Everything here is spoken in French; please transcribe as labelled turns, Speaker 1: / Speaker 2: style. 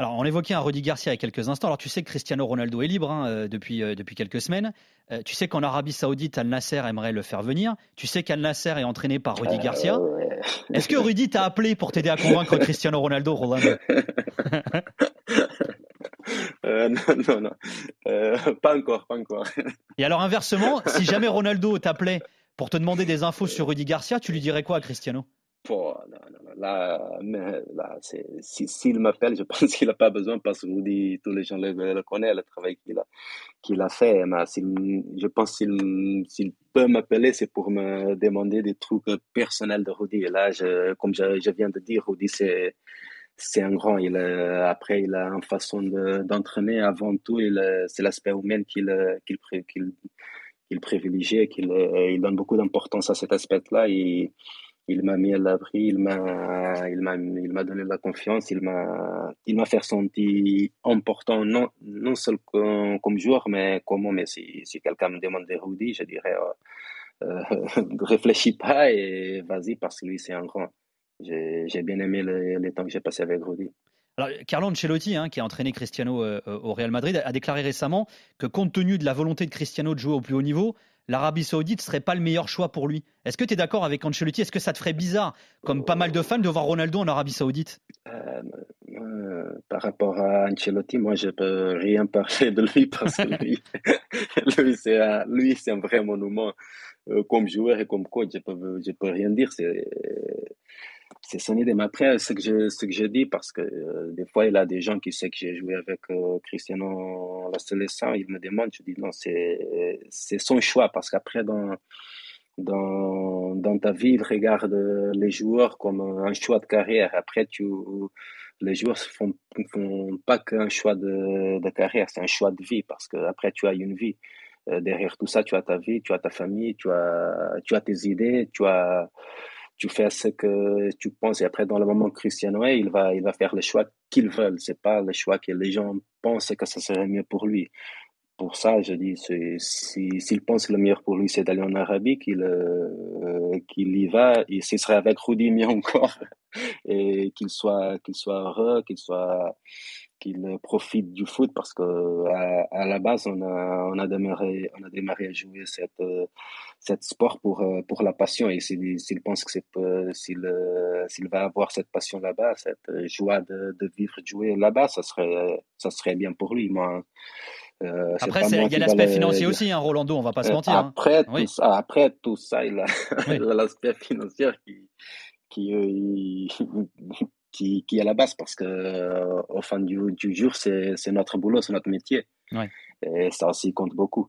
Speaker 1: Alors, on évoquait un Rudy Garcia il y a quelques instants. Alors, tu sais que Cristiano Ronaldo est libre hein, euh, depuis, euh, depuis quelques semaines. Euh, tu sais qu'en Arabie Saoudite, Al Nasser aimerait le faire venir. Tu sais qu'Al Nasser est entraîné par Rudy Garcia. Est-ce que Rudy t'a appelé pour t'aider à convaincre Cristiano Ronaldo, Rolando
Speaker 2: Non, non, non. pas encore, pas encore.
Speaker 1: Et alors, inversement, si jamais Ronaldo t'appelait pour te demander des infos sur Rudy Garcia, tu lui dirais quoi à Cristiano?
Speaker 2: Oh, non, non, là, là s'il m'appelle, je pense qu'il n'a pas besoin parce que Rudy, tous les gens le, connaissent, le travail qu'il a, qu'il a fait. Mais je pense s'il peut m'appeler, c'est pour me demander des trucs personnels de Rudy. Et là, comme je, je, viens de dire, Rudy, c'est, un grand. Il, après, il a une façon d'entraîner. Avant tout, c'est l'aspect humain qu'il, qu'il, qu'il, qu'il privilégie, qu'il il donne beaucoup d'importance à cet aspect-là. Il m'a mis à l'abri, il m'a, il m'a, il m'a donné la confiance, il m'a, il m'a fait sentir important, non, non seulement comme, joueur, mais comme Mais si, si quelqu'un me demande de Rudy, je dirais, euh, euh réfléchis pas et vas-y parce que lui c'est un grand. J'ai, bien aimé les, temps que j'ai passé avec Rudy.
Speaker 1: Alors, Carlo Ancelotti, hein, qui a entraîné Cristiano euh, au Real Madrid, a déclaré récemment que compte tenu de la volonté de Cristiano de jouer au plus haut niveau, l'Arabie Saoudite serait pas le meilleur choix pour lui. Est-ce que tu es d'accord avec Ancelotti? Est-ce que ça te ferait bizarre, comme pas mal de fans, de voir Ronaldo en Arabie Saoudite?
Speaker 2: Euh, euh, Par rapport à Ancelotti, moi, je peux rien parler de lui parce que lui, lui c'est un, vrai monument euh, comme joueur et comme coach. Je peux, je peux rien dire. C'est son idée. Mais après, ce que je, ce que je dis, parce que euh, des fois, il y a des gens qui savent que j'ai joué avec euh, Cristiano la sélection, ils me demandent, je dis non, c'est, son choix, parce qu'après, dans, dans, dans ta vie, il regarde les joueurs comme un choix de carrière. Après, tu, les joueurs ne font, font pas qu'un choix de, de carrière, c'est un choix de vie, parce que après, tu as une vie. Euh, derrière tout ça, tu as ta vie, tu as ta famille, tu as, tu as tes idées, tu as, tu fais ce que tu penses. Et après dans le moment Cristiano est, il va il va faire le choix qu'il veut. C'est pas le choix que les gens pensent que ça serait mieux pour lui. Pour ça je dis s'il si, pense que le meilleur pour lui c'est d'aller en Arabie qu'il euh, qu'il y va et ce serait avec Rudy mieux encore. Et qu'il soit qu'il soit heureux qu'il soit qu'il profite du foot parce que à, la base on a on a démarré on a démarré à jouer cette cette sport pour pour la passion et s'il pense que c'est s'il s'il va avoir cette passion là-bas cette joie de, de vivre de jouer là-bas ça serait ça serait bien pour lui moi
Speaker 1: euh, après, il y a l'aspect financier aussi, hein, Rolando, on va pas se mentir.
Speaker 2: Hein. Après, tout, ça, après tout ça, il a l'aspect financier qui, qui, euh, qui, qui est à la base parce que euh, au fin du, du jour, c'est notre boulot, c'est notre métier. Et ça aussi compte beaucoup.